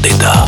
d'État.